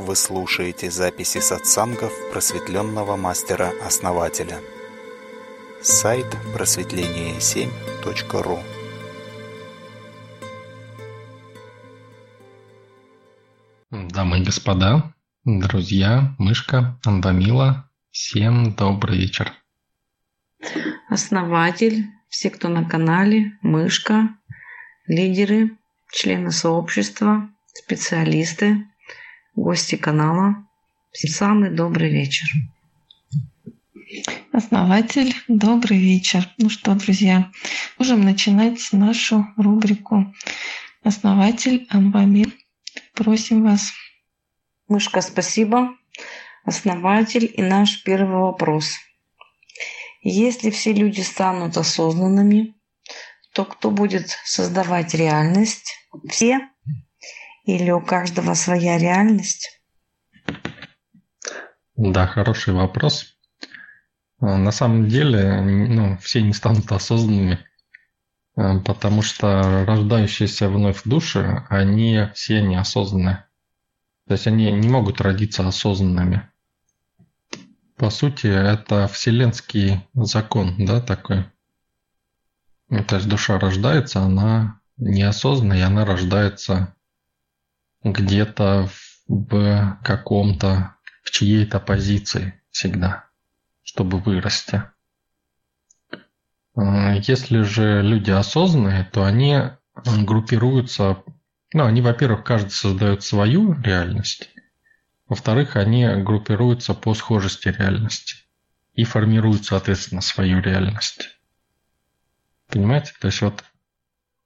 Вы слушаете записи сатсангов просветленного мастера-основателя. Сайт просветление7.ру Дамы и господа, друзья, мышка, Анвамила, всем добрый вечер. Основатель, все, кто на канале, мышка, лидеры, члены сообщества, специалисты, гости канала. Всем самый добрый вечер. Основатель, добрый вечер. Ну что, друзья, можем начинать нашу рубрику. Основатель Амбамир, просим вас. Мышка, спасибо. Основатель и наш первый вопрос. Если все люди станут осознанными, то кто будет создавать реальность? Все? Или у каждого своя реальность? Да, хороший вопрос. А, на самом деле, ну, все не станут осознанными, а, потому что рождающиеся вновь души, они все неосознанные. То есть они не могут родиться осознанными. По сути, это вселенский закон, да, такой. Ну, то есть душа рождается, она неосознанно, и она рождается где-то в каком-то, в чьей-то позиции всегда, чтобы вырасти. А, если же люди осознанные, то они группируются, ну, они, во-первых, каждый создает свою реальность, во-вторых, они группируются по схожести реальности и формируют, соответственно, свою реальность. Понимаете? То есть вот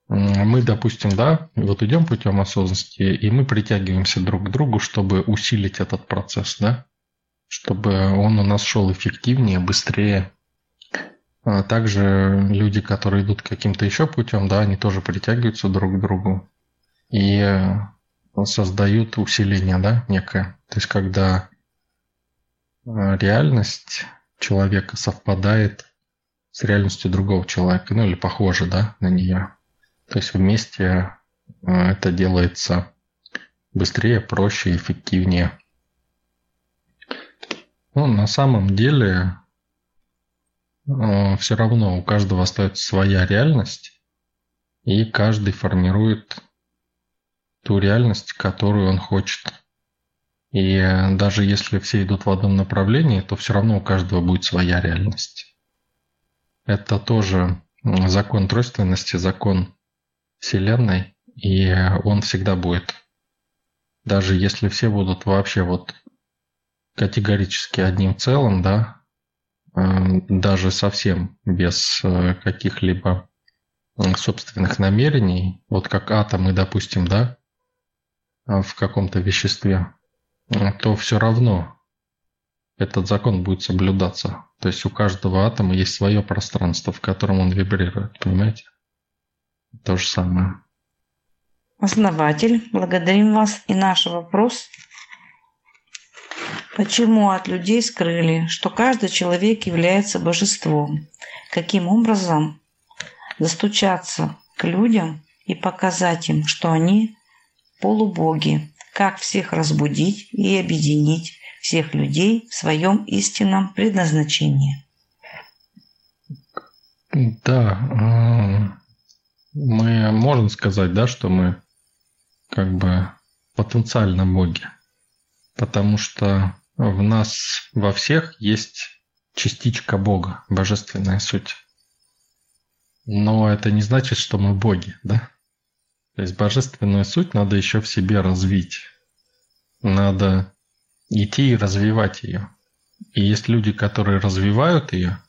мы, допустим, да, вот идем путем осознанности, и мы притягиваемся друг к другу, чтобы усилить этот процесс, да, чтобы он у нас шел эффективнее, быстрее. А также люди, которые идут каким-то еще путем, да, они тоже притягиваются друг к другу и э, создают усиление, да, некое. То есть, когда э, реальность человека совпадает с реальностью другого человека, ну или похоже, да, на нее. То есть вместе э, это делается быстрее, проще, эффективнее. Ну, на самом деле э, все равно у каждого остается своя реальность, и каждый формирует ту реальность, которую он хочет. И даже если все идут в одном направлении, то все равно у каждого будет своя реальность. Это тоже закон тройственности, закон Вселенной, и он всегда будет. Даже если все будут вообще вот категорически одним целым, да, э, даже совсем без э, каких-либо собственных намерений, вот как атомы, допустим, да, в каком-то веществе, то все равно этот закон будет соблюдаться. То есть у каждого атома есть свое пространство, в котором он вибрирует, понимаете? То же самое. Основатель, благодарим вас. И наш вопрос. Почему от людей скрыли, что каждый человек является божеством? Каким образом достучаться к людям и показать им, что они полубоги? Как всех разбудить и объединить всех людей в своем истинном предназначении? Да, мы можем сказать, да, что мы как бы потенциально боги, потому что в нас во всех есть частичка Бога, божественная суть. Но это не значит, что мы боги, да? То есть божественную суть надо еще в себе развить. Надо идти и развивать ее. И есть люди, которые развивают ее,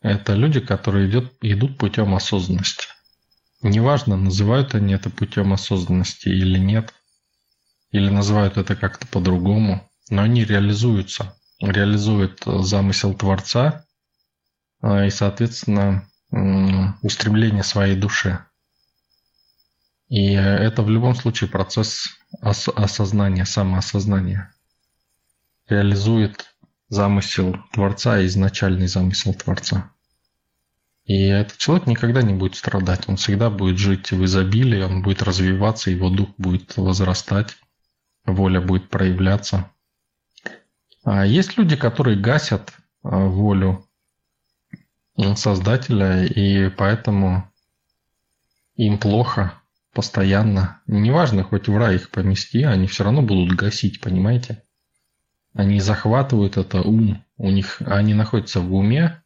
это люди, которые идет, идут путем осознанности. Неважно, называют они это путем осознанности или нет, или называют это как-то по-другому, но они реализуются, реализуют замысел Творца а, и, соответственно, устремление своей души. И это в любом случае процесс ос- осознания, самоосознания. Реализует замысел Творца, изначальный замысел Творца. И этот человек никогда не будет страдать, он всегда будет жить в изобилии, он будет развиваться, его дух будет возрастать, воля будет проявляться. А есть люди, которые гасят а, волю Создателя, и поэтому им плохо постоянно. Неважно, хоть в рай их помести, они все равно будут гасить, понимаете? Они захватывают это ум, у них они находятся в уме,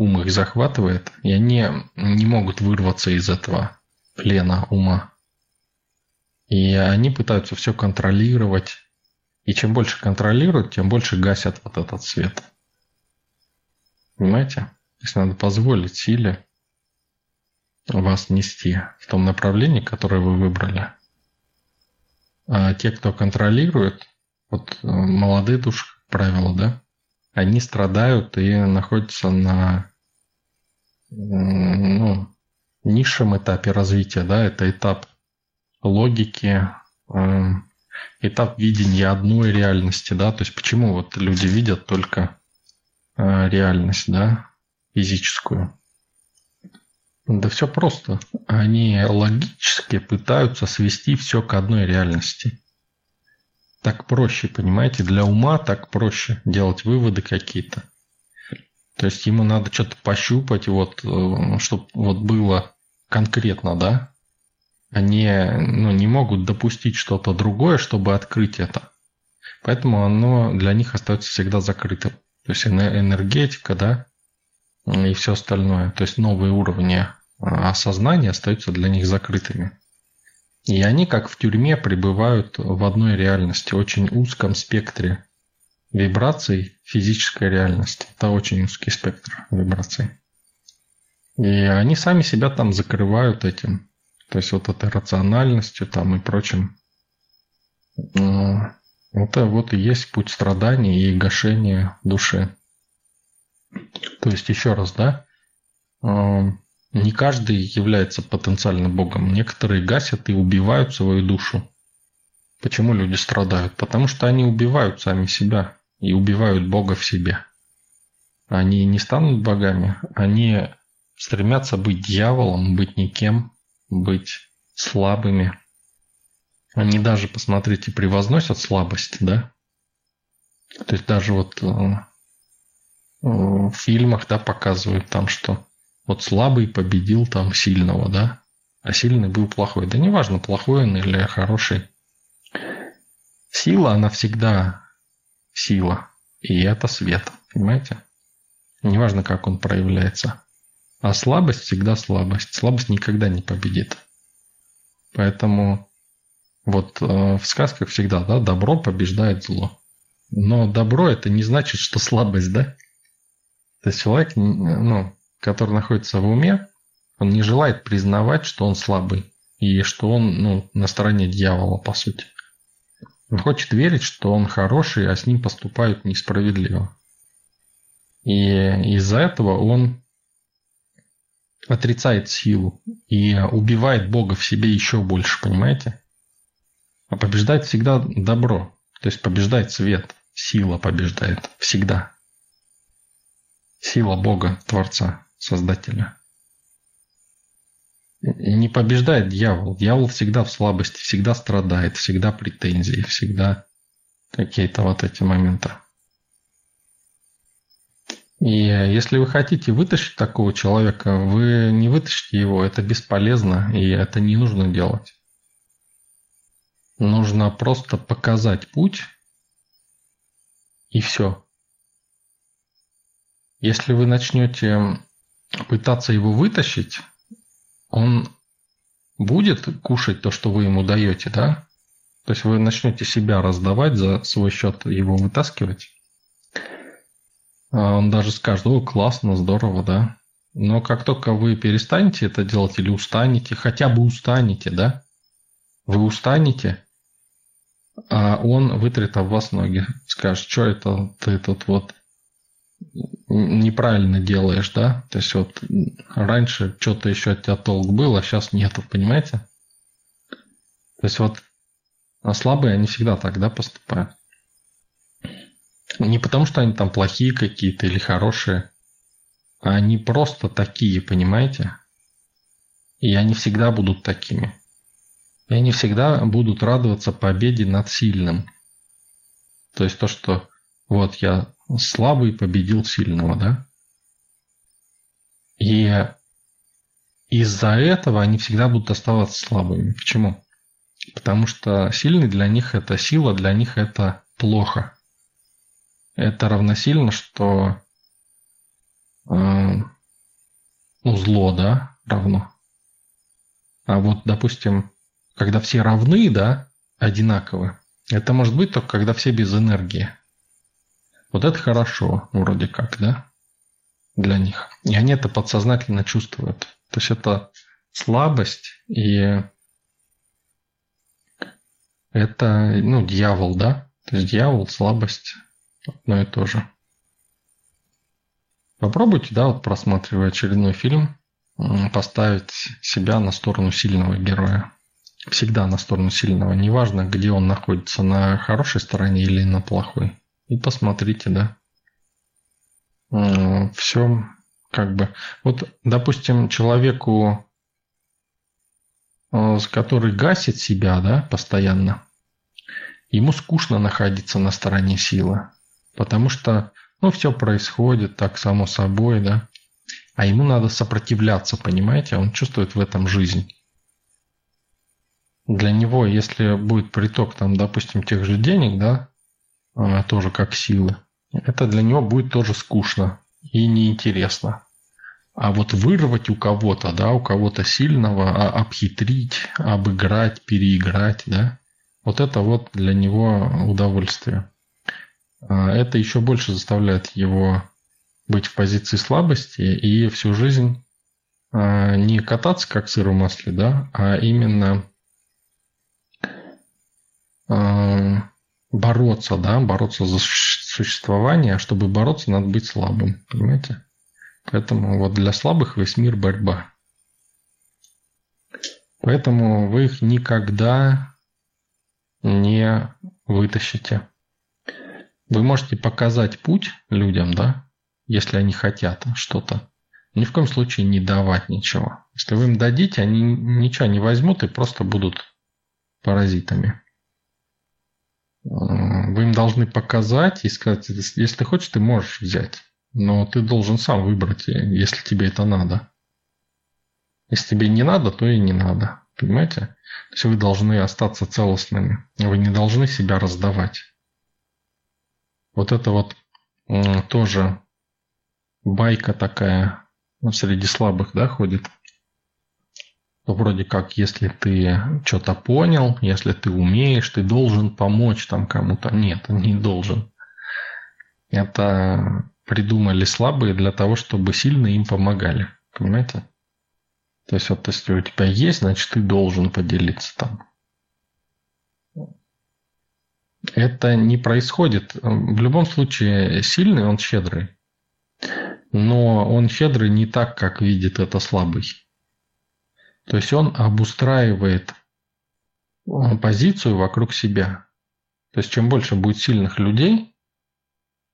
ум их захватывает, и они не могут вырваться из этого плена ума. И они пытаются все контролировать. И чем больше контролируют, тем больше гасят вот этот свет. Понимаете? Есть надо позволить силе вас нести в том направлении, которое вы выбрали. А те, кто контролирует, вот э, молодые души, правило, да, они страдают и находятся на ну, низшем этапе развития, да, это этап логики, э, этап видения одной реальности, да, то есть почему вот люди видят только э, реальность, да, физическую. Да все просто. Они логически пытаются свести все к одной реальности. Так проще, понимаете? Для ума так проще делать выводы какие-то. То есть ему надо что-то пощупать, вот, э, чтобы вот было конкретно, да? Они ну, не могут допустить что-то другое, чтобы открыть это. Поэтому оно для них остается всегда закрытым. То есть энергетика, да, и все остальное. То есть новые уровни а осознания остаются для них закрытыми. И они, как в тюрьме, пребывают в одной реальности, очень узком спектре вибраций физической реальности. Это очень узкий спектр вибраций. И они сами себя там закрывают этим. То есть вот этой рациональностью там и прочим. Это вот и есть путь страданий и гашения души. То есть еще раз, да, не каждый является потенциально Богом. Некоторые гасят и убивают свою душу. Почему люди страдают? Потому что они убивают сами себя и убивают Бога в себе. Они не станут богами, они стремятся быть дьяволом, быть никем, быть слабыми. Они даже, посмотрите, превозносят слабость, да? То есть даже вот э, в фильмах, да, показывают там, что вот слабый победил там сильного, да? А сильный был плохой. Да неважно, плохой он или хороший. Сила, она всегда сила. И это свет. Понимаете? Неважно, как он проявляется. А слабость всегда слабость. Слабость никогда не победит. Поэтому вот э, в сказках всегда, да, добро побеждает зло. Но добро это не значит, что слабость, да? То есть человек, ну, который находится в уме, он не желает признавать, что он слабый и что он ну, на стороне дьявола, по сути. Он хочет верить, что он хороший, а с ним поступают несправедливо. И из-за этого он отрицает силу и убивает Бога в себе еще больше, понимаете? А побеждает всегда добро, то есть побеждает свет, сила побеждает всегда. Сила Бога, Творца. Создателя. Не побеждает дьявол. Дьявол всегда в слабости, всегда страдает, всегда претензии, всегда какие-то вот эти моменты. И если вы хотите вытащить такого человека, вы не вытащите его, это бесполезно, и это не нужно делать. Нужно просто показать путь, и все. Если вы начнете пытаться его вытащить, он будет кушать то, что вы ему даете, да? То есть вы начнете себя раздавать за свой счет, его вытаскивать. А он даже скажет, о, классно, здорово, да. Но как только вы перестанете это делать или устанете, хотя бы устанете, да, вы устанете, а он вытрет об вас ноги, скажет, что это ты тут вот неправильно делаешь, да? То есть вот раньше что-то еще от тебя толк был, а сейчас нету, понимаете? То есть вот а слабые они всегда так, да, поступают. Не потому, что они там плохие какие-то или хорошие, а они просто такие, понимаете? И они всегда будут такими. И они всегда будут радоваться победе над сильным. То есть то, что вот я слабый победил сильного, да? И из-за этого они всегда будут оставаться слабыми. Почему? Потому что сильный для них это сила, для них это плохо. Это равносильно, что э, ну, зло, да, равно. А вот, допустим, когда все равны, да, одинаковы, это может быть только когда все без энергии. Вот это хорошо, вроде как, да, для них. И они это подсознательно чувствуют. То есть это слабость и это, ну, дьявол, да? То есть дьявол, слабость, одно и то же. Попробуйте, да, вот просматривая очередной фильм, поставить себя на сторону сильного героя. Всегда на сторону сильного. Неважно, где он находится, на хорошей стороне или на плохой. И посмотрите, да. Все как бы... Вот, допустим, человеку, э, который гасит себя, да, постоянно, ему скучно находиться на стороне силы. Потому что, ну, все происходит так само собой, да. А ему надо сопротивляться, понимаете? Он чувствует в этом жизнь. Для него, если будет приток, там, допустим, тех же денег, да, э, тоже как силы, это для него будет тоже скучно и неинтересно. А вот вырвать у кого-то, да, у кого-то сильного, а обхитрить, обыграть, переиграть, да, вот это вот для него удовольствие. А это еще больше заставляет его быть в позиции слабости и всю жизнь а, не кататься как сыр в масле, да, а именно бороться, да, бороться за существование, а чтобы бороться, надо быть слабым, понимаете? Поэтому вот для слабых весь мир борьба. Поэтому вы их никогда не вытащите. Вы можете показать путь людям, да, если они хотят что-то. Ни в коем случае не давать ничего. Если вы им дадите, они ничего не возьмут и просто будут паразитами. Вы им должны показать и сказать, если ты хочешь, ты можешь взять. Но ты должен сам выбрать, если тебе это надо. Если тебе не надо, то и не надо. Понимаете? То есть вы должны остаться целостными. Вы не должны себя раздавать. Вот это вот тоже байка такая ну, среди слабых, да, ходит. Ну, вроде как, если ты что-то понял, если ты умеешь, ты должен помочь там кому-то. Нет, не должен. Это придумали слабые для того, чтобы сильные им помогали. Понимаете? То есть вот если у тебя есть, значит ты должен поделиться там. Это не происходит. В любом случае, сильный он щедрый. Но он щедрый не так, как видит это слабый. То есть он обустраивает позицию вокруг себя. То есть чем больше будет сильных людей,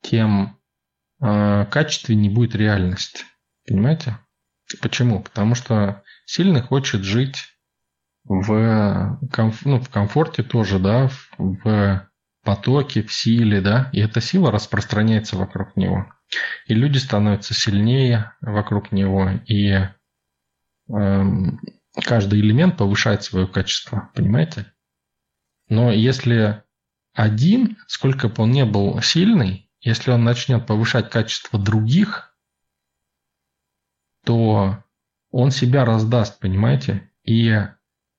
тем а, качественнее будет реальность. Понимаете? Почему? Потому что сильный хочет жить в, комф... ну, в комфорте тоже, да, в потоке, в силе, да, и эта сила распространяется вокруг него. И люди становятся сильнее вокруг него, и э, каждый элемент повышает свое качество, понимаете? Но если один, сколько бы он не был сильный, если он начнет повышать качество других, то он себя раздаст, понимаете? И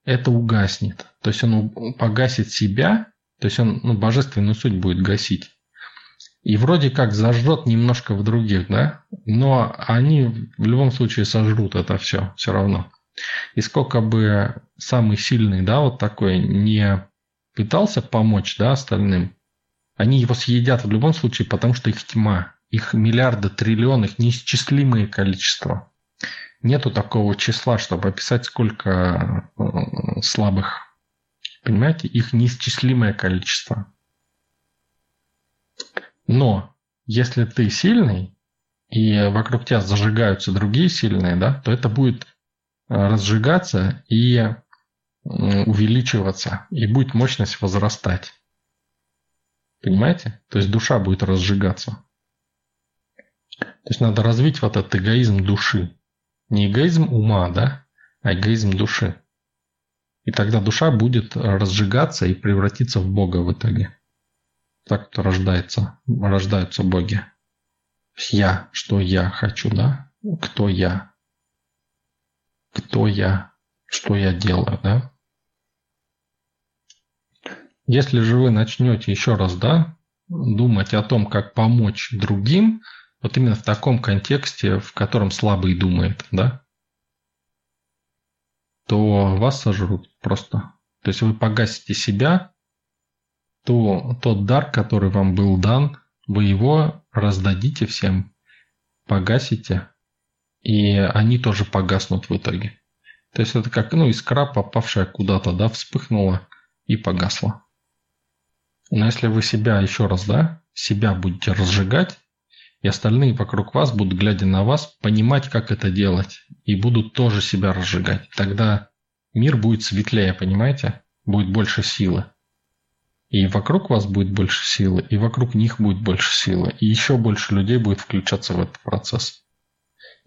это угаснет. То есть он погасит себя, то есть он ну, божественную суть будет гасить. И вроде как зажжет немножко в других, да? Но они в любом случае сожрут это все, все равно. И сколько бы самый сильный, да, вот такой не пытался помочь, да, остальным, они его съедят в любом случае, потому что их тьма. Их миллиарды, триллионы, их неисчислимое количество. Нету такого числа, чтобы описать, сколько э, слабых. Понимаете? Их неисчислимое количество. Но если ты сильный, и вокруг тебя зажигаются другие сильные, да, то это будет разжигаться и увеличиваться, и будет мощность возрастать. Понимаете? То есть душа будет разжигаться. То есть надо развить вот этот эгоизм души. Не эгоизм ума, да, а эгоизм души. И тогда душа будет разжигаться и превратиться в Бога в итоге. Так то рождается, рождаются боги. Я, что я хочу, да? Кто я? Кто я? Что я делаю, да? Если же вы начнете еще раз, да, думать о том, как помочь другим, вот именно в таком контексте, в котором слабый думает, да, то вас сожрут просто. То есть вы погасите себя, то тот дар, который вам был дан, вы его раздадите всем, погасите, и они тоже погаснут в итоге. То есть это как ну, искра, попавшая куда-то, да, вспыхнула и погасла. Но если вы себя еще раз, да, себя будете разжигать, и остальные вокруг вас будут, глядя на вас, понимать, как это делать, и будут тоже себя разжигать. Тогда мир будет светлее, понимаете? Будет больше силы. И вокруг вас будет больше силы, и вокруг них будет больше силы, и еще больше людей будет включаться в этот процесс.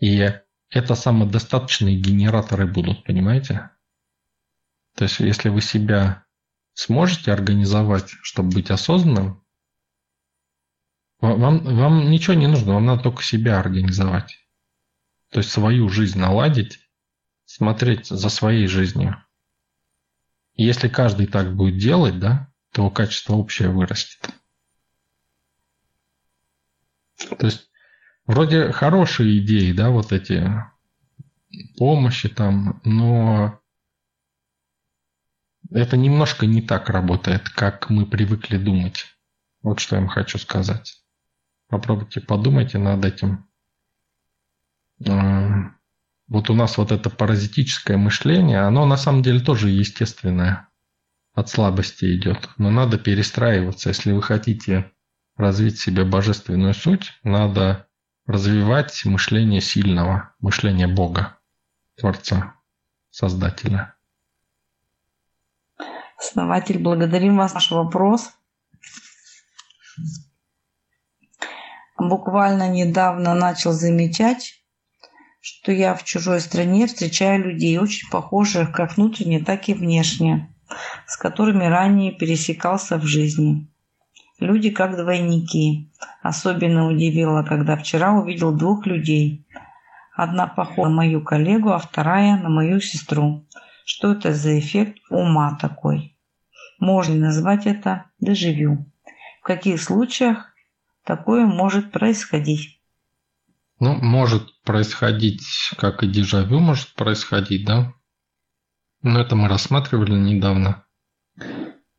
И это самодостаточные генераторы будут, понимаете? То есть, если вы себя сможете организовать, чтобы быть осознанным, вам, вам ничего не нужно, вам надо только себя организовать. То есть свою жизнь наладить, смотреть за своей жизнью. И если каждый так будет делать, да, то качество общее вырастет. То есть вроде хорошие идеи, да, вот эти помощи там, но это немножко не так работает, как мы привыкли думать. Вот что я вам хочу сказать. Попробуйте, подумайте над этим. А, вот у нас вот это паразитическое мышление, оно на самом деле тоже естественное. От слабости идет. Но надо перестраиваться. Если вы хотите развить себе божественную суть, надо развивать мышление сильного, мышление Бога, Творца, Создателя. Основатель, благодарим вас за ваш вопрос. Буквально недавно начал замечать, что я в чужой стране встречаю людей, очень похожих как внутренне, так и внешне, с которыми ранее пересекался в жизни. Люди как двойники. Особенно удивило, когда вчера увидел двух людей. Одна похожа на мою коллегу, а вторая на мою сестру. Что это за эффект ума такой? Можно назвать это дежавю? В каких случаях такое может происходить? Ну, может происходить, как и дежавю может происходить, да? Но это мы рассматривали недавно.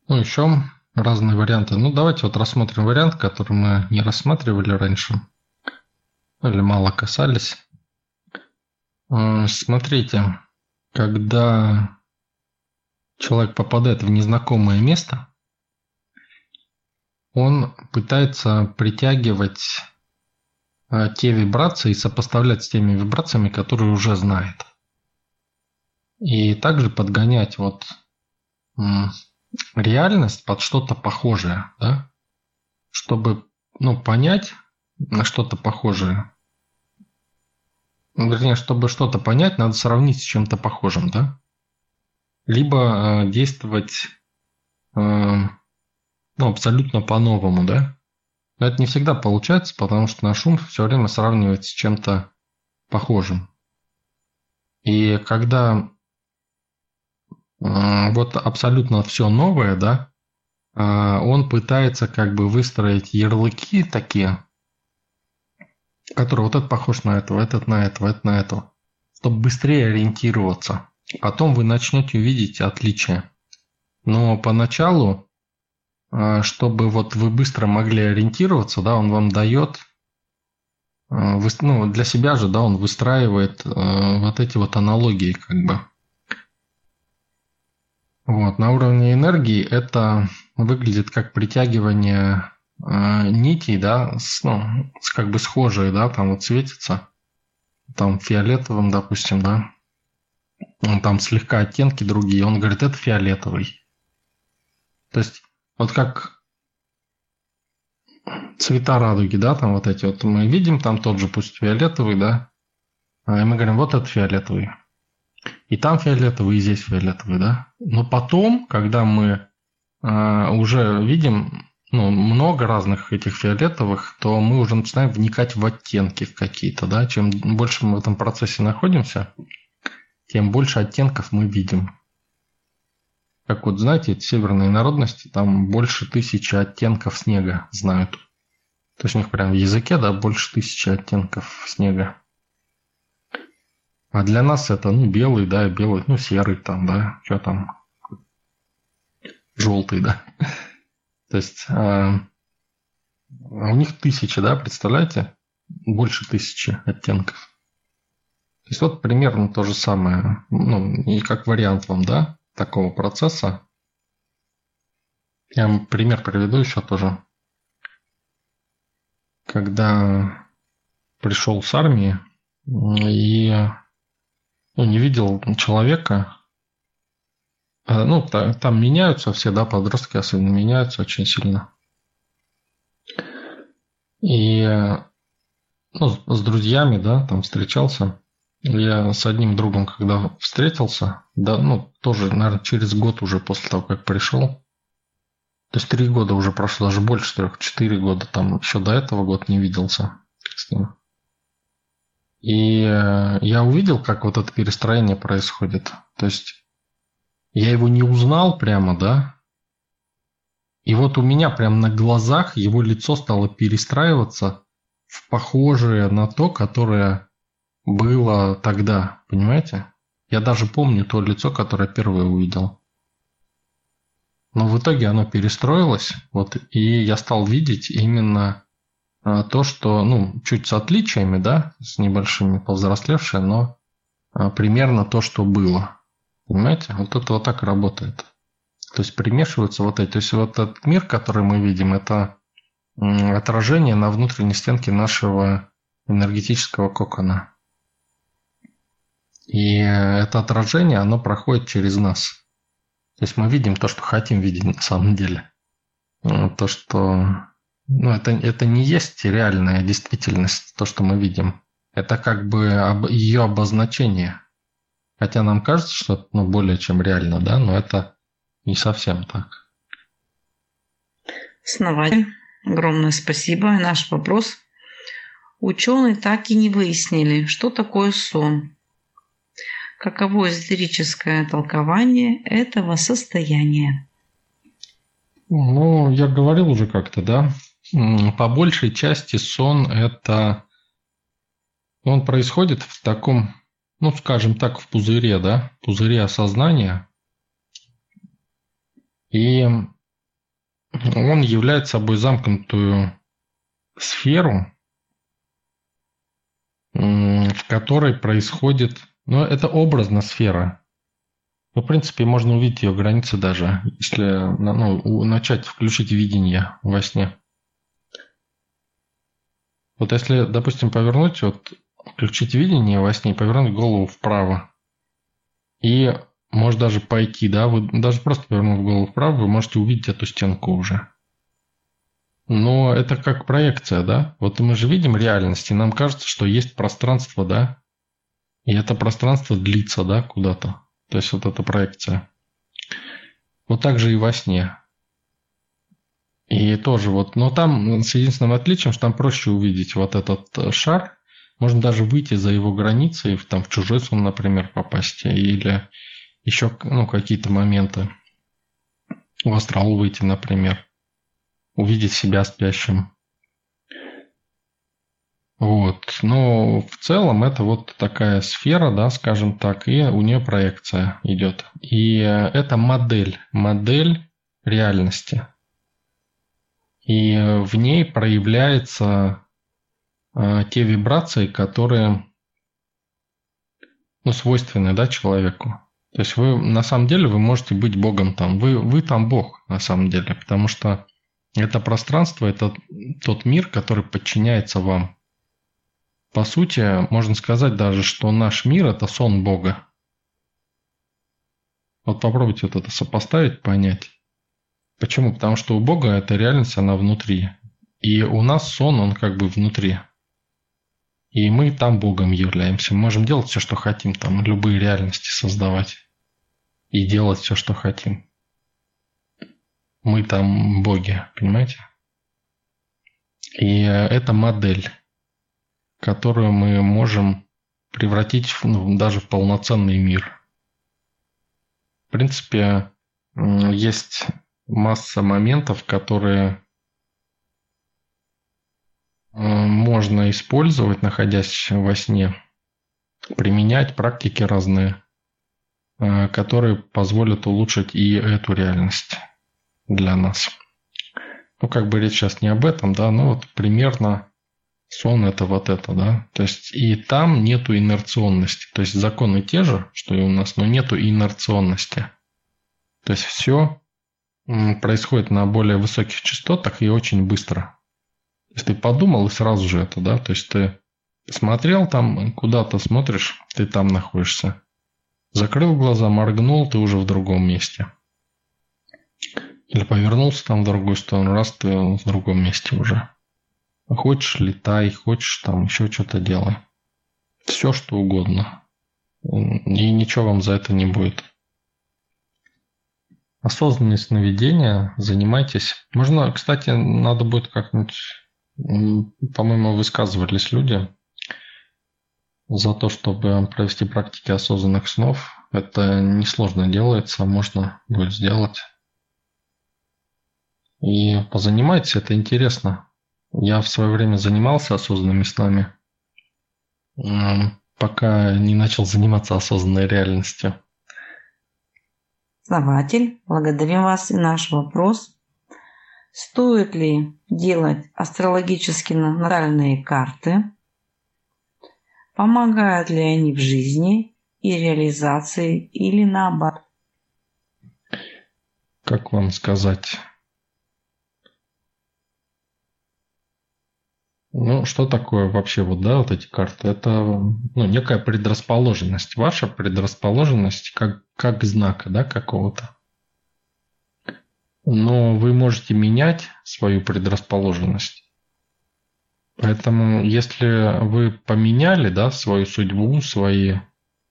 Ну, еще разные варианты. Ну, давайте вот рассмотрим вариант, который мы не рассматривали раньше. Или мало касались. Э, смотрите, когда человек попадает в незнакомое место, он пытается притягивать э, те вибрации и сопоставлять с теми вибрациями, которые уже знает. И также подгонять вот реальность под что-то похожее, да? Чтобы ну, понять на что-то похожее. Вернее, чтобы что-то понять, надо сравнить с чем-то похожим, да? Либо э, действовать э, ну, абсолютно по-новому, да? Но это не всегда получается, потому что наш ум все время сравнивает с чем-то похожим. И когда вот абсолютно все новое, да, а, он пытается как бы выстроить ярлыки такие, которые вот этот похож на этого, этот на этого, этот на этого, чтобы быстрее ориентироваться. Потом вы начнете видеть отличия. Но поначалу, а, чтобы вот вы быстро могли ориентироваться, да, он вам дает, а, ну, для себя же, да, он выстраивает вот эти вот аналогии, как бы. Вот, на уровне энергии это выглядит как притягивание э, нитей, да, с, ну, с как бы схожие, да, там вот светится, там фиолетовым, допустим, да, там слегка оттенки другие. Он говорит, это фиолетовый. То есть, вот как цвета радуги, да, там вот эти вот мы видим, там тот же, пусть фиолетовый, да, а, и мы говорим, вот это фиолетовый. И там фиолетовый, и здесь фиолетовый, да. Но потом, когда мы э, уже видим ну, много разных этих фиолетовых, то мы уже начинаем вникать в оттенки какие-то, да. Чем больше мы в этом процессе находимся, тем больше оттенков мы видим. Как вот, знаете, эти северные народности, там больше тысячи оттенков снега знают. То есть у них прям в языке, да, больше тысячи оттенков снега. А для нас это, ну, белый, да, белый, ну, серый там, да, что там, желтый, да. То есть а у них тысячи, да, представляете? Больше тысячи оттенков. То есть вот примерно то же самое, ну, и как вариант вам, да, такого процесса. Я вам пример приведу еще тоже. Когда пришел с армии и ну, не видел человека. А, ну, там меняются все, да, подростки особенно меняются очень сильно. И ну, с друзьями, да, там встречался. Я с одним другом, когда встретился, да, ну, тоже, наверное, через год уже после того, как пришел. То есть три года уже прошло, даже больше трех, четыре года, там еще до этого год не виделся с ним. И э, я увидел, как вот это перестроение происходит. То есть я его не узнал прямо, да? И вот у меня прямо на глазах его лицо стало перестраиваться в похожее на то, которое было тогда, понимаете? Я даже помню то лицо, которое первое увидел. Но в итоге оно перестроилось, вот, и я стал видеть именно то, что, ну, чуть с отличиями, да, с небольшими повзрослевшие, но а, примерно то, что было. Понимаете? Вот это вот так работает. То есть примешиваются вот эти. То есть вот этот мир, который мы видим, это отражение на внутренней стенке нашего энергетического кокона. И это отражение, оно проходит через нас. То есть мы видим то, что хотим видеть на самом деле. То, что ну, это, это не есть реальная действительность, то, что мы видим. Это как бы об, ее обозначение. Хотя нам кажется, что это ну, более чем реально, да, но это не совсем так. Основатель, огромное спасибо. Наш вопрос. Ученые так и не выяснили, что такое сон. Каково эзотерическое толкование этого состояния? Ну, я говорил уже как-то, да, по большей части сон это он происходит в таком, ну, скажем так, в пузыре, да, пузыре осознания. И он является собой замкнутую сферу, в которой происходит, ну, это образная сфера. Ну, в принципе, можно увидеть ее границы даже, если ну, начать включить видение во сне. Вот если, допустим, повернуть, вот включить видение во сне, повернуть голову вправо. И может даже пойти, да, вы даже просто повернув голову вправо, вы можете увидеть эту стенку уже. Но это как проекция, да? Вот мы же видим реальность, и нам кажется, что есть пространство, да? И это пространство длится, да, куда-то. То есть вот эта проекция. Вот так же и во сне. И тоже вот, но там с единственным отличием, что там проще увидеть вот этот э, шар, можно даже выйти за его границы и там в чужой сон, например, попасть, или еще ну, какие-то моменты в астрал выйти, например, увидеть себя спящим. Вот. Но в целом это вот такая сфера, да, скажем так, и у нее проекция идет. И э, это модель, модель реальности и в ней проявляются э, те вибрации, которые ну, свойственны да, человеку. То есть вы на самом деле вы можете быть Богом там. Вы, вы там Бог на самом деле, потому что это пространство, это тот мир, который подчиняется вам. По сути, можно сказать даже, что наш мир – это сон Бога. Вот попробуйте вот это сопоставить, понять. Почему? Потому что у Бога эта реальность, она внутри. И у нас сон, он как бы внутри. И мы там Богом являемся. Мы можем делать все, что хотим, там любые реальности создавать. И делать все, что хотим. Мы там боги, понимаете? И это модель, которую мы можем превратить ну, даже в полноценный мир. В принципе, есть масса моментов, которые можно использовать, находясь во сне, применять практики разные, э, которые позволят улучшить и эту реальность для нас. Ну, как бы речь сейчас не об этом, да, но вот примерно сон это вот это, да. То есть и там нету инерционности. То есть законы те же, что и у нас, но нету инерционности. То есть все происходит на более высоких частотах и очень быстро. Если ты подумал и сразу же это, да, то есть ты смотрел там, куда-то смотришь, ты там находишься. Закрыл глаза, моргнул, ты уже в другом месте. Или повернулся там в другую сторону, раз ты в другом месте уже. Хочешь, летай, хочешь там еще что-то делай. Все, что угодно. И ничего вам за это не будет. Осознанное сновидение, занимайтесь. Можно, кстати, надо будет как-нибудь по-моему, высказывались люди за то, чтобы провести практики осознанных снов. Это несложно делается, можно будет сделать. И позанимайтесь, это интересно. Я в свое время занимался осознанными снами, пока не начал заниматься осознанной реальностью. Основатель, благодарим вас и наш вопрос Стоит ли делать астрологически натальные карты? Помогают ли они в жизни и реализации или наоборот? Как вам сказать? Ну, что такое вообще вот, да, вот эти карты? Это ну, некая предрасположенность. Ваша предрасположенность как, как знака, да, какого-то но вы можете менять свою предрасположенность. Поэтому, если вы поменяли да, свою судьбу, свои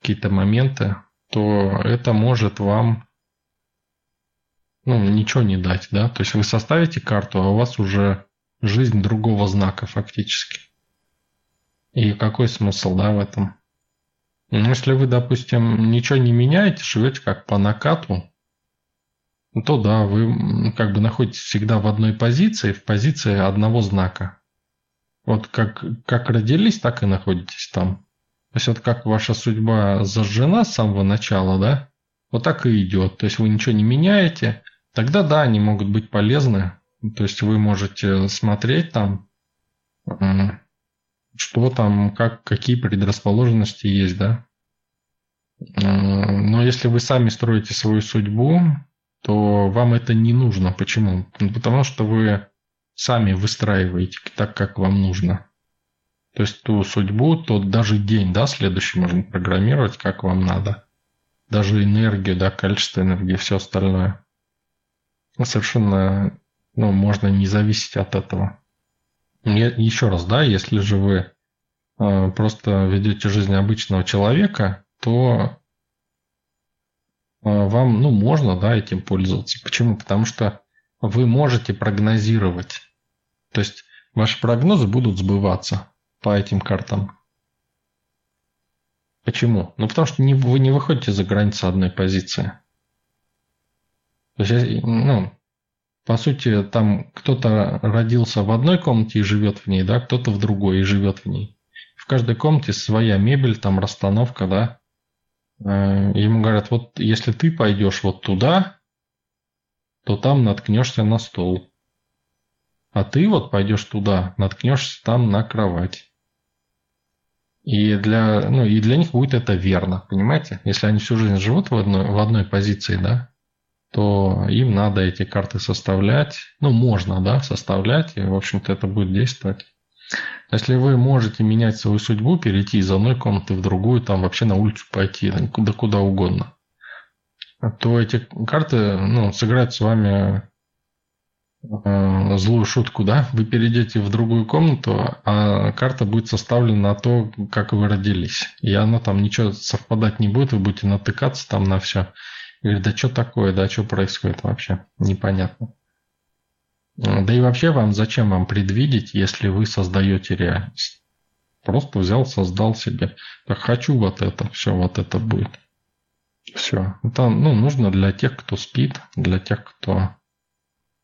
какие-то моменты, то это может вам ну, ничего не дать. Да? То есть вы составите карту, а у вас уже жизнь другого знака фактически. И какой смысл да, в этом? Ну, если вы, допустим, ничего не меняете, живете как по накату, то да, вы как бы находитесь всегда в одной позиции, в позиции одного знака. Вот как, как родились, так и находитесь там. То есть вот как ваша судьба зажжена с самого начала, да, вот так и идет. То есть вы ничего не меняете, тогда да, они могут быть полезны. То есть вы можете смотреть там, что там, как, какие предрасположенности есть, да. Но если вы сами строите свою судьбу, то вам это не нужно. Почему? Ну, потому что вы сами выстраиваете так, как вам нужно. То есть ту судьбу, тот даже день, да, следующий можно программировать, как вам надо. Даже энергию, да, количество энергии, все остальное. Совершенно, ну, можно не зависеть от этого. Еще раз, да, если же вы э, просто ведете жизнь обычного человека, то а, вам, ну, можно, да, этим пользоваться. Почему? Потому что вы можете прогнозировать. То есть ваши прогнозы будут сбываться по этим картам. Почему? Ну, потому что не, вы не выходите за границы одной позиции. То есть, ну, по сути, там кто-то родился в одной комнате и живет в ней, да, кто-то в другой и живет в ней. В каждой комнате своя мебель, там расстановка, да, Э, ему говорят, вот если ты пойдешь вот туда, то там наткнешься на стол. А ты вот пойдешь туда, наткнешься там на кровать. И для, ну, и для них будет это верно, понимаете? Если они всю жизнь живут в одной, в одной позиции, да, то им надо эти карты составлять. Ну, можно, да, составлять, и, в общем-то, это будет действовать. Если вы можете менять свою судьбу, перейти из одной комнаты в другую, там вообще на улицу пойти, да куда, угодно. то эти карты ну, сыграют с вами э, злую шутку, да? Вы перейдете в другую комнату, а карта будет составлена на то, как вы родились. И оно там ничего совпадать не будет, вы будете натыкаться там на все. И говорит, да что такое, да что происходит вообще? Непонятно. Да и вообще вам зачем вам предвидеть, если вы создаете реальность? Просто взял, создал себе. Так хочу вот это, все, вот это будет. Все. Это ну, нужно для тех, кто спит, для тех, кто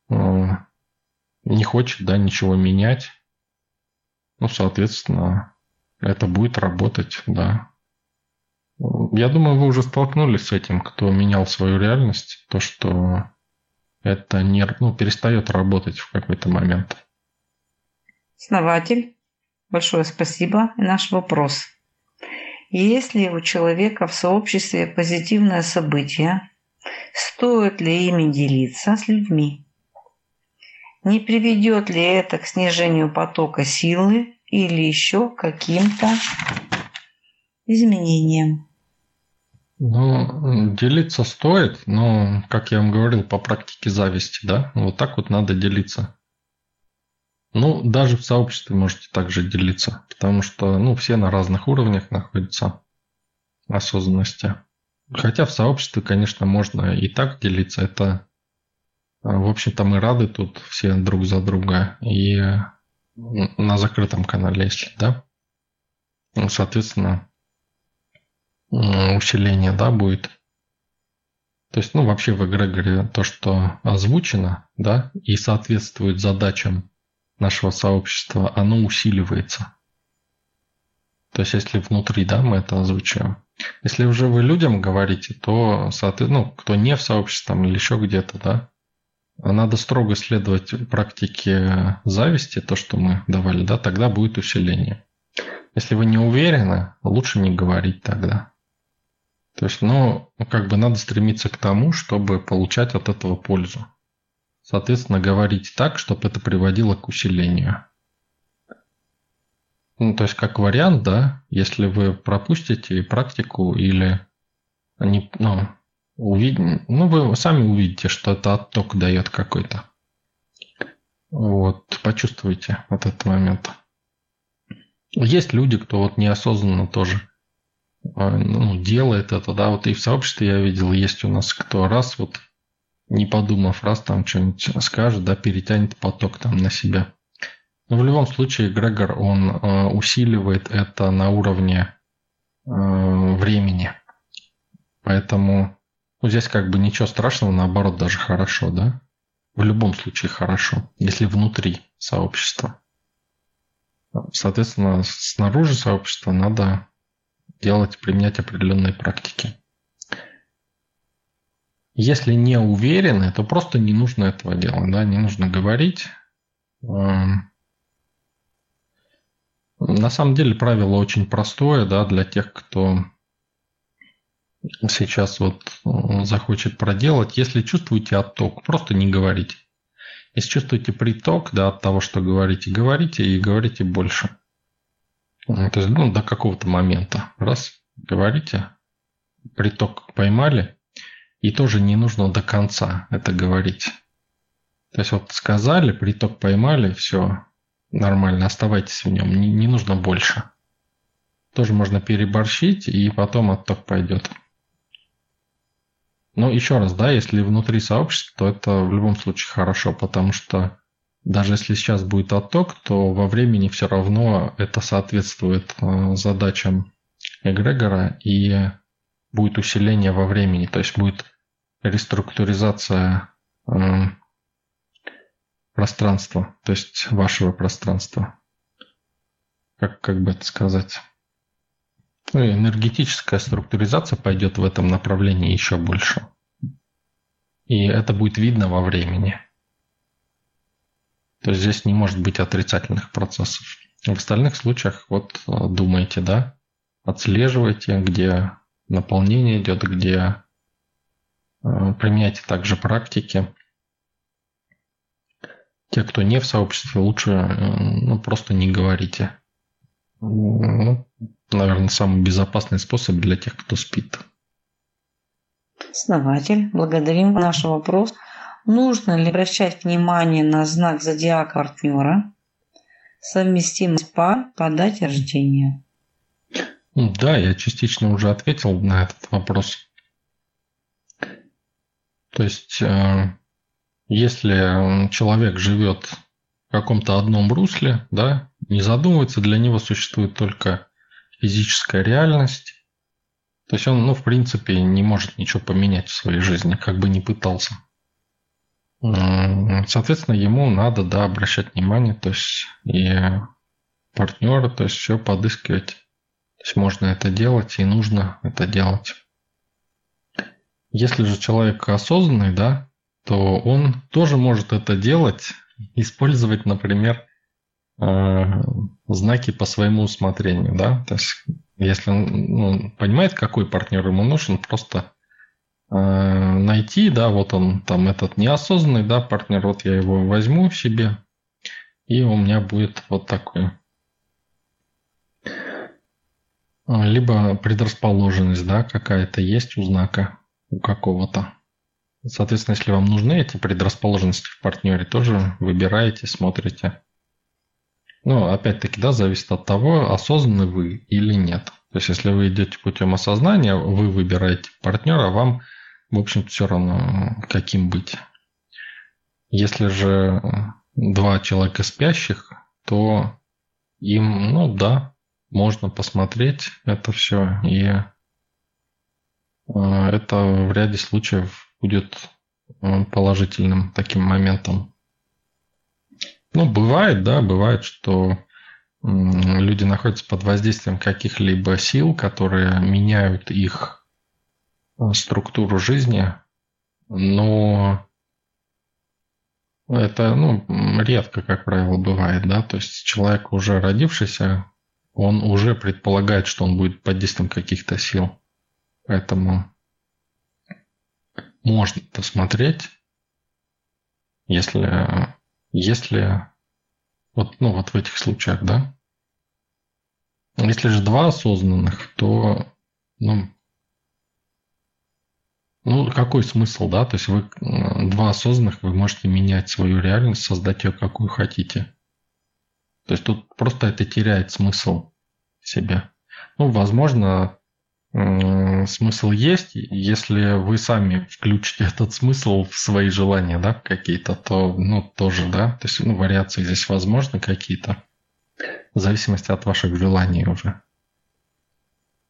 э, не хочет да, ничего менять. Ну, соответственно, это будет работать, да. Я думаю, вы уже столкнулись с этим, кто менял свою реальность, то, что это не, ну, перестает работать в какой-то момент. Основатель, большое спасибо. И наш вопрос. Если у человека в сообществе позитивное событие, стоит ли ими делиться с людьми? Не приведет ли это к снижению потока силы или еще каким-то изменениям? Ну, делиться стоит, но, как я вам говорил, по практике зависти, да, вот так вот надо делиться. Ну, даже в сообществе можете также делиться, потому что, ну, все на разных уровнях находятся осознанности. Хотя в сообществе, конечно, можно и так делиться. Это, в общем-то, мы рады тут все друг за друга. И на закрытом канале, если, да. Ну, соответственно, усиление, да, будет. То есть, ну, вообще в эгрегоре то, что озвучено, да, и соответствует задачам нашего сообщества, оно усиливается. То есть, если внутри, да, мы это озвучиваем. Если уже вы людям говорите, то, соответственно, ну, кто не в сообществе там, или еще где-то, да, надо строго следовать практике зависти, то, что мы давали, да, тогда будет усиление. Если вы не уверены, лучше не говорить тогда. То есть, ну, как бы надо стремиться к тому, чтобы получать от этого пользу. Соответственно, говорить так, чтобы это приводило к усилению. Ну, то есть, как вариант, да, если вы пропустите практику или не, ну, увид... ну, вы сами увидите, что это отток дает какой-то. Вот, почувствуйте вот этот момент. Есть люди, кто вот неосознанно тоже ну, делает это, да, вот и в сообществе я видел, есть у нас кто раз вот не подумав, раз там что-нибудь скажет, да, перетянет поток там на себя. Но в любом случае Грегор, он э, усиливает это на уровне э, времени. Поэтому ну, здесь как бы ничего страшного, наоборот, даже хорошо, да? В любом случае хорошо, если внутри сообщества. Соответственно, снаружи сообщества надо делать, применять определенные практики. Если не уверены, то просто не нужно этого делать, да, не нужно говорить. Эм, на самом деле правило очень простое, да, для тех, кто сейчас вот э, захочет проделать. Если чувствуете отток, просто не говорите. Если чувствуете приток, да, от того, что говорите, говорите и говорите больше. То есть, ну, до какого-то момента. Раз, говорите, приток поймали, и тоже не нужно до конца это говорить. То есть, вот сказали, приток поймали, все, нормально, оставайтесь в нем, не, не нужно больше. Тоже можно переборщить, и потом отток пойдет. Но еще раз, да, если внутри сообщества, то это в любом случае хорошо, потому что даже если сейчас будет отток, то во времени все равно это соответствует э, задачам эгрегора и будет усиление во времени, то есть будет реструктуризация э, пространства, то есть вашего пространства. Как, как бы это сказать? Ну, энергетическая структуризация пойдет в этом направлении еще больше. И это будет видно во времени. То есть здесь не может быть отрицательных процессов. В остальных случаях вот э, думайте, да, отслеживайте, где наполнение идет, где э, применяйте также практики. Те, кто не в сообществе, лучше э, ну, просто не говорите. Ну, наверное, самый безопасный способ для тех, кто спит. Основатель, благодарим за наш вопрос. Нужно ли обращать внимание на знак зодиака партнера? Совместимость пар по дате рождения. Да, я частично уже ответил на этот вопрос. То есть, э, если человек живет в каком-то одном русле, да, не задумывается, для него существует только физическая реальность, то есть он, ну, в принципе, не может ничего поменять в своей жизни, как бы не пытался. Соответственно, ему надо, да, обращать внимание, то есть и партнера, то есть все подыскивать. То есть можно это делать и нужно это делать. Если же человек осознанный, да, то он тоже может это делать, использовать, например, э, знаки по своему усмотрению, да, то есть если он ну, понимает, какой партнер ему нужен, просто найти, да, вот он там этот неосознанный, да, партнер, вот я его возьму себе, и у меня будет вот такой. Либо предрасположенность, да, какая-то есть у знака, у какого-то. Соответственно, если вам нужны эти предрасположенности в партнере, тоже выбираете, смотрите. Ну, опять-таки, да, зависит от того, осознанны вы или нет. То есть, если вы идете путем осознания, вы выбираете партнера, вам, в общем все равно, каким быть. Если же два человека спящих, то им, ну да, можно посмотреть это все, и э, это в ряде случаев будет э, положительным таким моментом. Ну, бывает, да, бывает, что люди находятся под воздействием каких-либо сил, которые меняют их структуру жизни, но это ну, редко, как правило, бывает, да, то есть человек уже родившийся, он уже предполагает, что он будет под действием каких-то сил, поэтому можно посмотреть, если если вот, ну, вот в этих случаях, да. Если же два осознанных, то, ну, ну, какой смысл, да? То есть вы два осознанных, вы можете менять свою реальность, создать ее какую хотите. То есть тут просто это теряет смысл себе. Ну, возможно, смысл есть, если вы сами включите этот смысл в свои желания, да, какие-то, то, ну, тоже, да, то есть, ну, вариации здесь возможны какие-то, в зависимости от ваших желаний уже.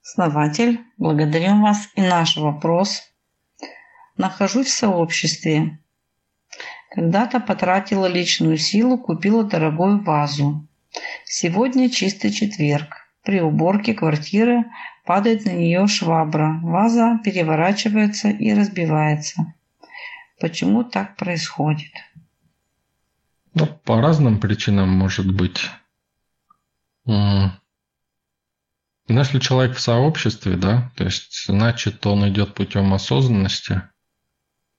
Основатель, благодарим вас. И наш вопрос. Нахожусь в сообществе. Когда-то потратила личную силу, купила дорогую вазу. Сегодня чистый четверг. При уборке квартиры Падает на нее швабра, ваза переворачивается и разбивается. Почему так происходит? Ну, по разным причинам может быть. Если человек в сообществе, да, то есть значит он идет путем осознанности,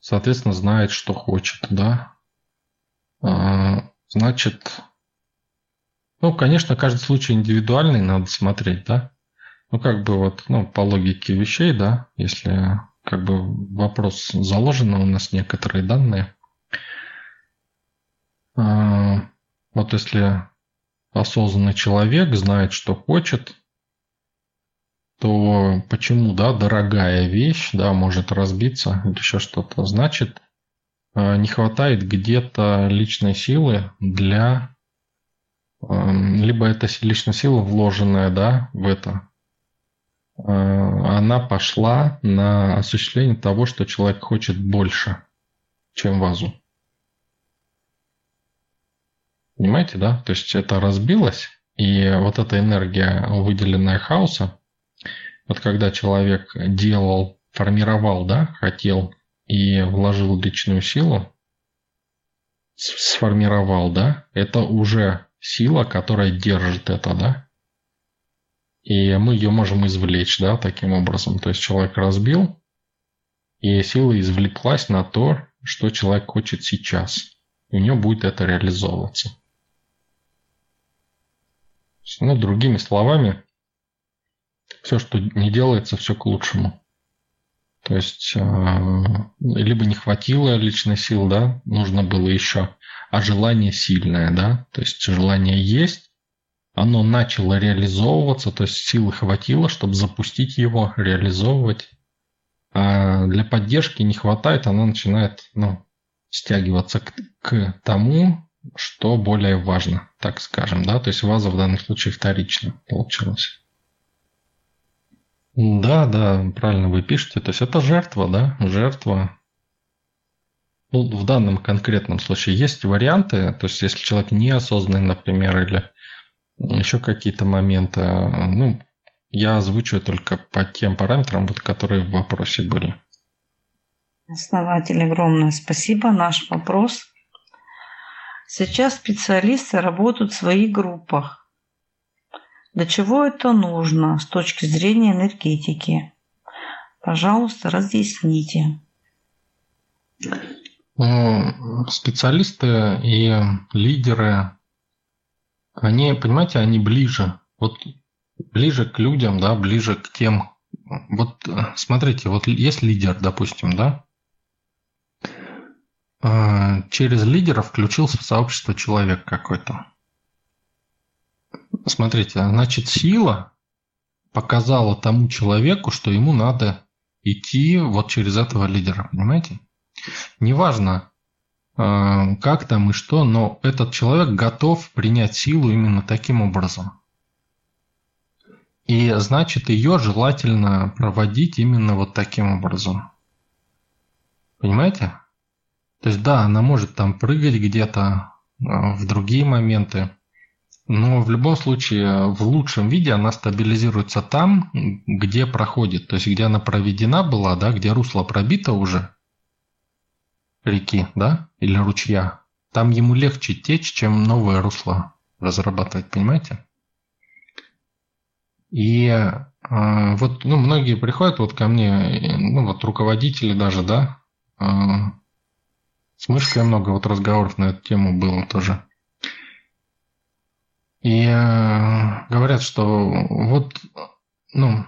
соответственно, знает, что хочет, да. А, значит, ну, конечно, каждый случай индивидуальный, надо смотреть, да. Ну, как бы вот, ну, по логике вещей, да, если как бы вопрос заложено у нас некоторые данные. А, вот если осознанный человек знает, что хочет, то почему, да, дорогая вещь, да, может разбиться или еще что-то, значит, а, не хватает где-то личной силы для либо это личная сила вложенная, да, в это, Э, она пошла на осуществление того, что человек хочет больше, чем вазу. Понимаете, да? То есть это разбилось, и вот эта энергия, выделенная хаоса, вот когда человек делал, формировал, да, хотел и вложил личную силу, сформировал, да, это уже сила, которая держит это, да, и мы ее можем извлечь, да, таким образом. То есть человек разбил, и сила извлеклась на то, что человек хочет сейчас. И у него будет это реализовываться. Ну, другими словами, все, что не делается, все к лучшему. То есть э, либо не хватило личной сил, да, нужно было еще, а желание сильное, да, то есть желание есть, оно начало реализовываться, то есть силы хватило, чтобы запустить его, реализовывать. А для поддержки не хватает, оно начинает ну, стягиваться к, к тому, что более важно, так скажем, да, то есть ваза в данном случае вторично получилась. Да, да, правильно вы пишете. То есть это жертва, да, жертва. Ну, в данном конкретном случае есть варианты, то есть если человек неосознанный, например, или еще какие-то моменты, ну, я озвучиваю только по тем параметрам, вот, которые в вопросе были. Основатель, огромное спасибо. Наш вопрос. Сейчас специалисты работают в своих группах. Для чего это нужно с точки зрения энергетики? Пожалуйста, разъясните. Ну, специалисты и лидеры, они, понимаете, они ближе. Вот ближе к людям, да, ближе к тем. Вот смотрите, вот есть лидер, допустим, да, а, через лидера включился в сообщество человек какой-то. Смотрите, значит, сила показала тому человеку, что ему надо идти вот через этого лидера, понимаете? Неважно, а, как там и что, но этот человек готов принять силу именно таким образом. И значит, ее желательно проводить именно вот таким образом. Понимаете? То есть, да, она может там прыгать где-то а, в другие моменты, но в любом случае в лучшем виде она стабилизируется там, где проходит, то есть где она проведена была, да, где русло пробито уже реки, да, или ручья. Там ему легче течь, чем новое русло разрабатывать, понимаете? И э, вот, ну, многие приходят вот ко мне, ну, вот руководители даже, да, э, с мышкой много вот разговоров на эту тему было тоже. И э, говорят, что вот, ну,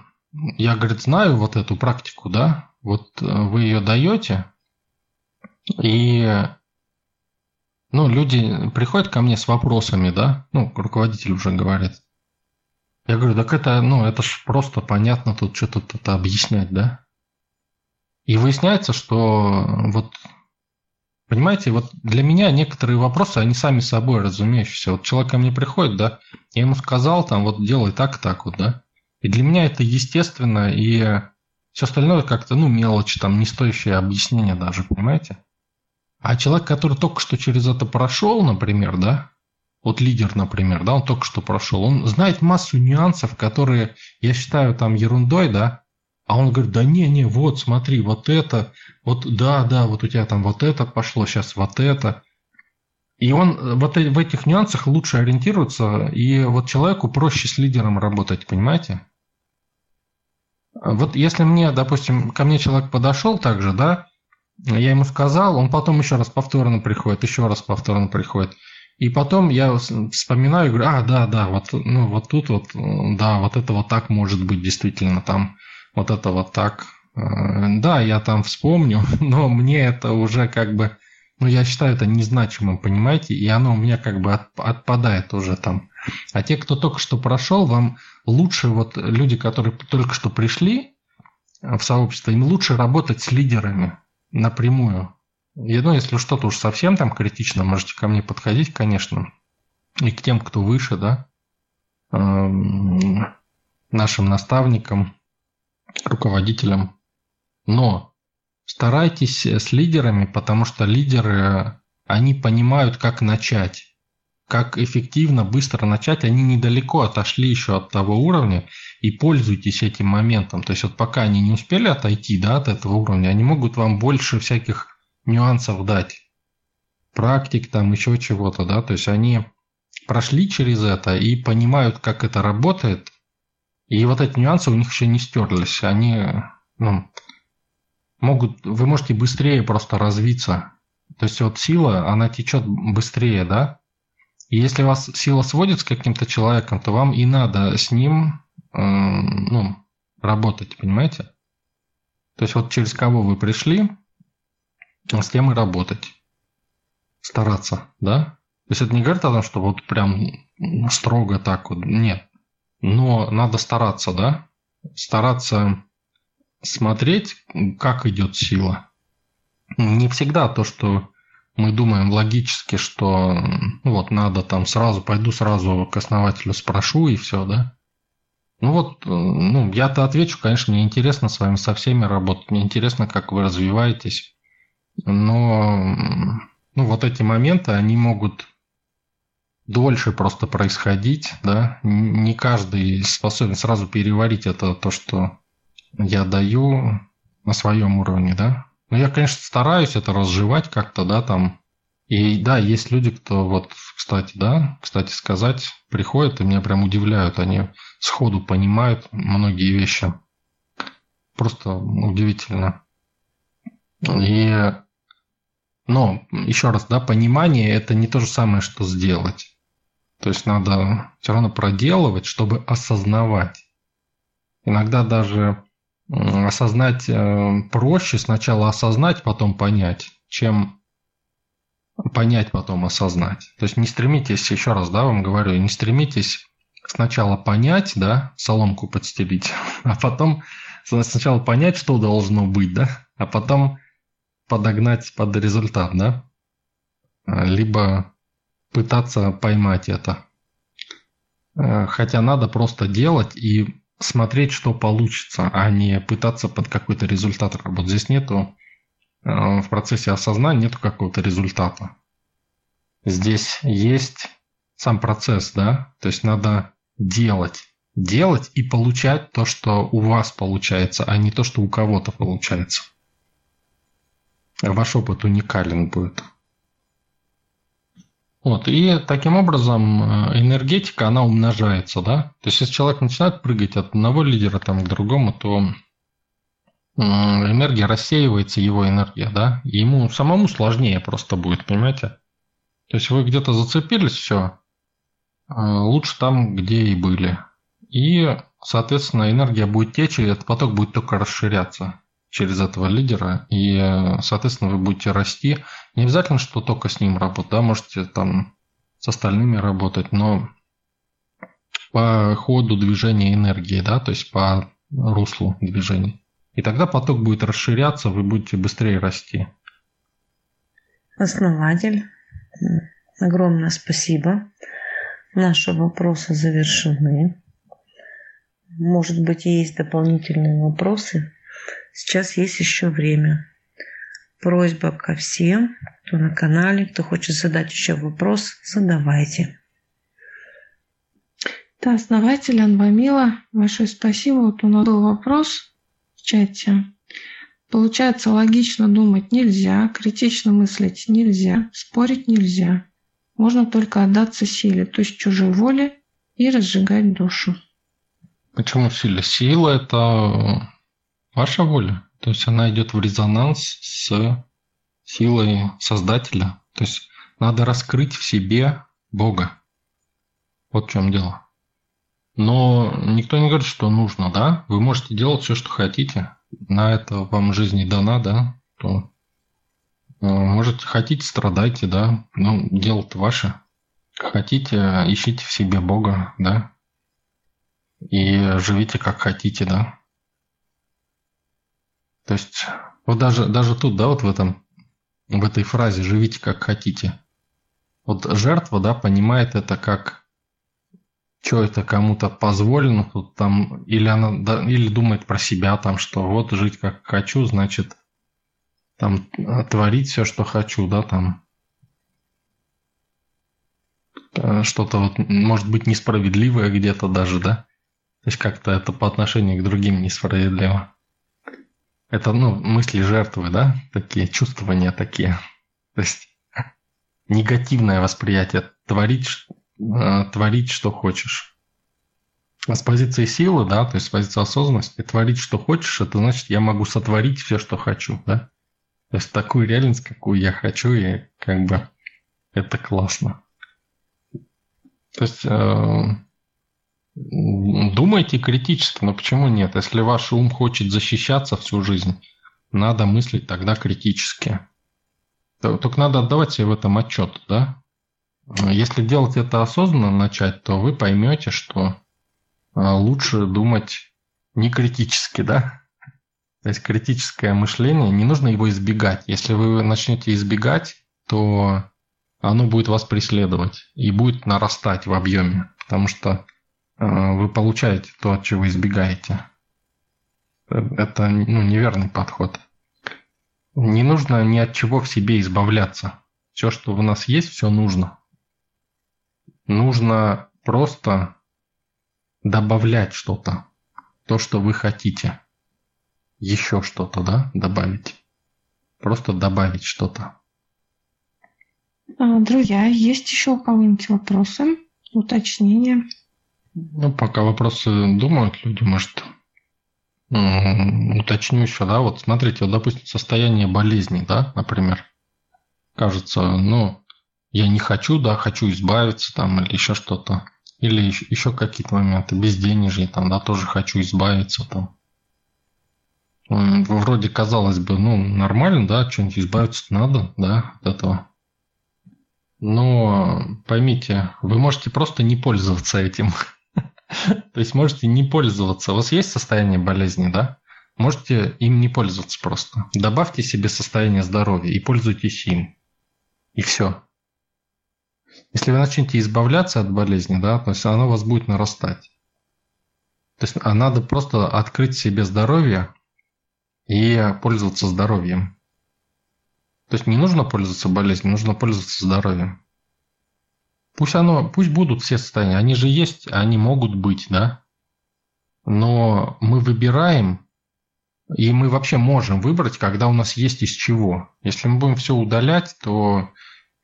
я, говорит, знаю вот эту практику, да, вот э, вы ее даете, и, ну, люди приходят ко мне с вопросами, да, ну, руководитель уже говорит. Я говорю, так это, ну, это ж просто понятно, тут что тут это объяснять, да. И выясняется, что вот Понимаете, вот для меня некоторые вопросы, они сами собой разумеющиеся. Вот человек ко мне приходит, да, я ему сказал, там, вот делай так, так вот, да. И для меня это естественно, и все остальное как-то, ну, мелочь, там, не стоящее объяснение даже, понимаете? А человек, который только что через это прошел, например, да, вот лидер, например, да, он только что прошел, он знает массу нюансов, которые я считаю там ерундой, да, а он говорит, да не, не, вот смотри, вот это, вот да, да, вот у тебя там вот это пошло, сейчас вот это. И он вот в этих нюансах лучше ориентируется, и вот человеку проще с лидером работать, понимаете? Вот если мне, допустим, ко мне человек подошел также, да, я ему сказал, он потом еще раз повторно приходит, еще раз повторно приходит. И потом я вспоминаю и говорю, а, да, да, вот, ну, вот тут вот, да, вот это вот так может быть действительно там вот это вот так. Э, да, я там вспомню, но мне это уже как бы, ну, я считаю это незначимым, понимаете, и оно у меня как бы отпадает уже там. А те, кто только что прошел, вам лучше, вот люди, которые только что пришли в сообщество, им лучше работать с лидерами напрямую. И, ну, если что-то уж совсем там критично, можете ко мне подходить, конечно. И к тем, кто выше, да, эм, нашим наставникам, руководителям. Но старайтесь с лидерами, потому что лидеры, они понимают, как начать. Как эффективно, быстро начать. Они недалеко отошли еще от того уровня и пользуйтесь этим моментом. То есть вот пока они не успели отойти да, от этого уровня, они могут вам больше всяких нюансов дать. Практик там, еще чего-то, да. То есть они прошли через это и понимают, как это работает – и вот эти нюансы у них еще не стерлись. Они ну, могут, вы можете быстрее просто развиться. То есть вот сила, она течет быстрее, да? И если вас сила сводит с каким-то человеком, то вам и надо с ним э, ну, работать, понимаете? То есть вот через кого вы пришли, с тем и работать. Стараться, да? То есть это не говорит о том, что вот прям строго так вот. Нет. Но надо стараться, да? Стараться смотреть, как идет сила. Не всегда то, что мы думаем логически, что ну вот надо там сразу, пойду сразу к основателю спрошу и все, да? Ну вот, ну, я-то отвечу, конечно, мне интересно с вами со всеми работать, мне интересно, как вы развиваетесь, но ну, вот эти моменты, они могут дольше просто происходить, да, не каждый способен сразу переварить это, то, что я даю на своем уровне, да. Но я, конечно, стараюсь это разжевать как-то, да, там. И да, есть люди, кто вот, кстати, да, кстати сказать, приходят и меня прям удивляют. Они сходу понимают многие вещи. Просто удивительно. И но, еще раз, да, понимание – это не то же самое, что сделать. То есть надо все равно проделывать, чтобы осознавать. Иногда даже осознать э, проще сначала осознать, потом понять, чем понять, потом осознать. То есть не стремитесь, еще раз, да, вам говорю, не стремитесь сначала понять, да, соломку подстелить, а потом сначала понять, что должно быть, да, а потом подогнать под результат, да, либо пытаться поймать это. Э, хотя надо просто делать и смотреть, что получится, а не пытаться под какой-то результат работать. Здесь нету э, в процессе осознания нету какого-то результата. Здесь есть сам процесс, да, то есть надо делать. Делать и получать то, что у вас получается, а не то, что у кого-то получается. Ваш опыт уникален будет. Вот, и таким образом э, энергетика, она умножается, да. То есть, если человек начинает прыгать от одного лидера там, к другому, то энергия рассеивается, его энергия, да, и ему самому сложнее просто будет, понимаете? То есть вы где-то зацепились, все, э, лучше там, где и были. И, соответственно, энергия будет течь, и этот поток будет только расширяться через этого лидера, и, соответственно, вы будете расти. Не обязательно, что только с ним работать, да, можете там с остальными работать, но по ходу движения энергии, да, то есть по руслу движения. И тогда поток будет расширяться, вы будете быстрее расти. Основатель, огромное спасибо. Наши вопросы завершены. Может быть, есть дополнительные вопросы? Сейчас есть еще время. Просьба ко всем, кто на канале, кто хочет задать еще вопрос, задавайте. Да, основатель Анвамила, большое спасибо. Вот у нас был вопрос в чате. Получается, логично думать нельзя, критично мыслить нельзя, спорить нельзя. Можно только отдаться силе, то есть чужой воле и разжигать душу. Почему сила? Сила – это Ваша воля. То есть она идет в резонанс с силой Создателя. То есть надо раскрыть в себе Бога. Вот в чем дело. Но никто не говорит, что нужно, да? Вы можете делать все, что хотите. На это вам жизнь дана, да? То э, можете, хотите, страдайте, да? Ну, дело-то ваше. Хотите, ищите в себе Бога, да? И живите как хотите, да? То есть, вот даже, даже тут, да, вот в этом, в этой фразе «живите как хотите». Вот жертва, да, понимает это как что это кому-то позволено, тут там, или она, да, или думает про себя там, что вот жить как хочу, значит, там творить все, что хочу, да, там э, что-то вот, может быть, несправедливое где-то даже, да, то есть как-то это по отношению к другим несправедливо. Это, ну, мысли жертвы, да? Такие чувствования такие. То есть негативное восприятие. Творить, э, творить, что хочешь. А с позиции силы, да, то есть с позиции осознанности, творить, что хочешь, это значит, я могу сотворить все, что хочу, да? То есть такую реальность, какую я хочу, и как бы это классно. То есть э, Думайте критически, но почему нет? Если ваш ум хочет защищаться всю жизнь, надо мыслить тогда критически. Только надо отдавать себе в этом отчет, да? Если делать это осознанно начать, то вы поймете, что а, лучше думать не критически, да? То есть критическое мышление, не нужно его избегать. Если вы начнете избегать, то оно будет вас преследовать и будет нарастать в объеме, потому что вы получаете то, от чего избегаете. Это ну, неверный подход. Не нужно ни от чего в себе избавляться. Все, что у нас есть, все нужно. Нужно просто добавлять что-то. То, что вы хотите. Еще что-то, да, добавить. Просто добавить что-то. А, друзья, есть еще у кого-нибудь вопросы, уточнения? Ну, пока вопросы думают люди, может, уточню еще, да, вот смотрите, вот, допустим, состояние болезни, да, например, кажется, ну, я не хочу, да, хочу избавиться там или еще что-то, или еще, еще какие-то моменты, безденежье там, да, тоже хочу избавиться там. Вроде, казалось бы, ну, нормально, да, что-нибудь избавиться надо, да, от этого. Но поймите, вы можете просто не пользоваться этим. То есть можете не пользоваться. У вас есть состояние болезни, да? Можете им не пользоваться просто. Добавьте себе состояние здоровья и пользуйтесь им. И все. Если вы начнете избавляться от болезни, да, то есть оно у вас будет нарастать. То есть а надо просто открыть себе здоровье и пользоваться здоровьем. То есть не нужно пользоваться болезнью, нужно пользоваться здоровьем. Пусть оно, пусть будут все состояния, они же есть, они могут быть, да. Но мы выбираем, и мы вообще можем выбрать, когда у нас есть из чего. Если мы будем все удалять, то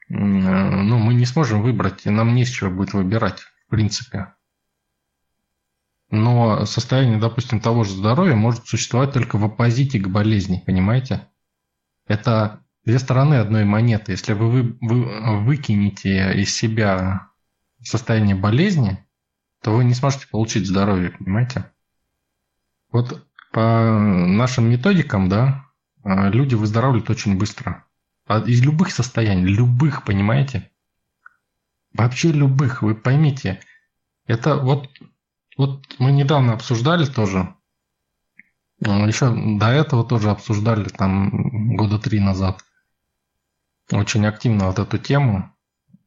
ну, мы не сможем выбрать, и нам не из чего будет выбирать, в принципе. Но состояние, допустим, того же здоровья может существовать только в оппозите к болезни, понимаете? Это две стороны одной монеты. Если вы, вы, вы выкинете из себя состояние болезни, то вы не сможете получить здоровье, понимаете? Вот по нашим методикам, да, а, люди выздоравливают очень быстро. А из любых состояний, любых, понимаете? Вообще любых, вы поймите. Это вот, вот мы недавно обсуждали тоже, а, еще до этого тоже обсуждали там года три назад очень активно вот эту тему,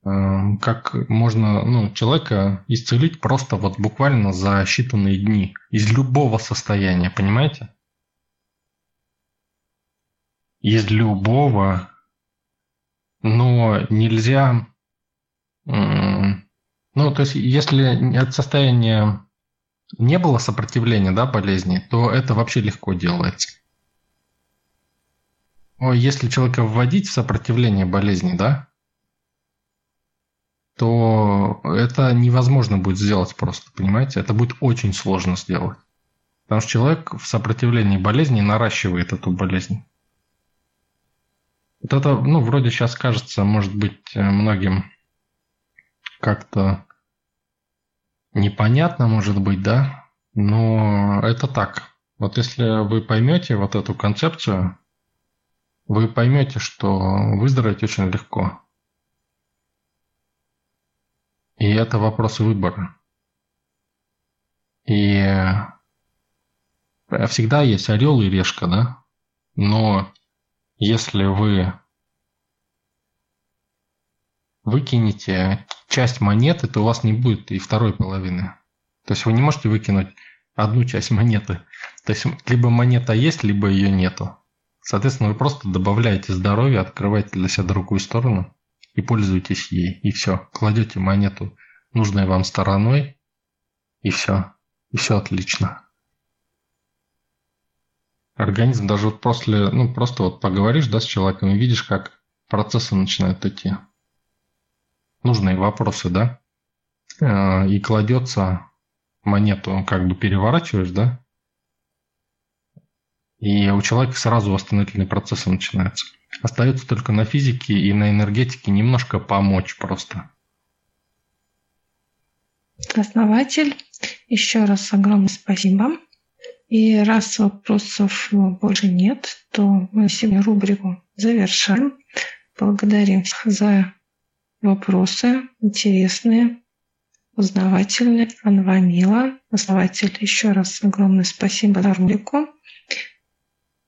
эм, как можно ну, человека исцелить просто вот буквально за считанные дни из любого состояния, понимаете? Из любого, но нельзя, ну, то есть, если от состояния не было сопротивления, да, болезни, то это вообще легко делается если человека вводить в сопротивление болезни, да, то это невозможно будет сделать просто, понимаете? Это будет очень сложно сделать. Потому что человек в сопротивлении болезни наращивает эту болезнь. Вот это, ну, вроде сейчас кажется, может быть, э, многим как-то непонятно, может быть, да? Но это так. Вот если вы поймете вот эту концепцию, вы поймете, что выздороветь очень легко. И это вопрос выбора. И э, всегда есть орел и решка, да? Но если вы выкинете часть монеты, то у вас не будет и второй половины. То есть вы не можете выкинуть одну часть монеты. То есть либо монета есть, либо ее нету. Соответственно, вы просто добавляете здоровье, открываете для себя другую сторону и пользуетесь ей. И все. Кладете монету нужной вам стороной, и все. И все отлично. Организм даже вот после, ну просто вот поговоришь, да, с человеком и видишь, как процессы начинают идти. Нужные вопросы, да? Э, и кладется монету, как бы переворачиваешь, да? И у человека сразу восстановительные процессы начинаются. Остается только на физике и на энергетике немножко помочь просто. Основатель, Еще раз огромное спасибо. И раз вопросов больше нет, то мы сегодня рубрику завершаем. Благодарим всех за вопросы интересные, узнавательные. Анвамила, основатель, еще раз огромное спасибо за рубрику.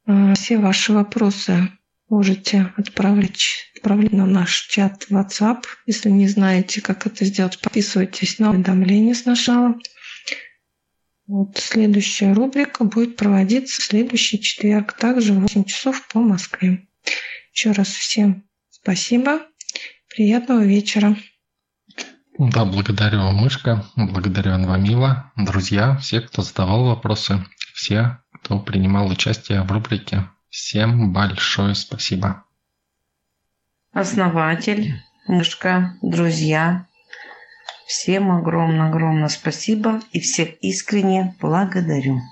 А, все ваши вопросы можете отправлять, отправлять на наш чат WhatsApp. Если не знаете, как это сделать, подписывайтесь на уведомления сначала. Вот следующая рубрика будет проводиться в следующий четверг, также в 8 часов по Москве. Еще раз всем спасибо. Приятного вечера. Да, благодарю, Мышка, благодарю, Анвамила, друзья, все, кто задавал вопросы, все, кто принимал участие в рубрике. Всем большое спасибо. Основатель, Мышка, друзья, всем огромное-огромное спасибо и всех искренне благодарю.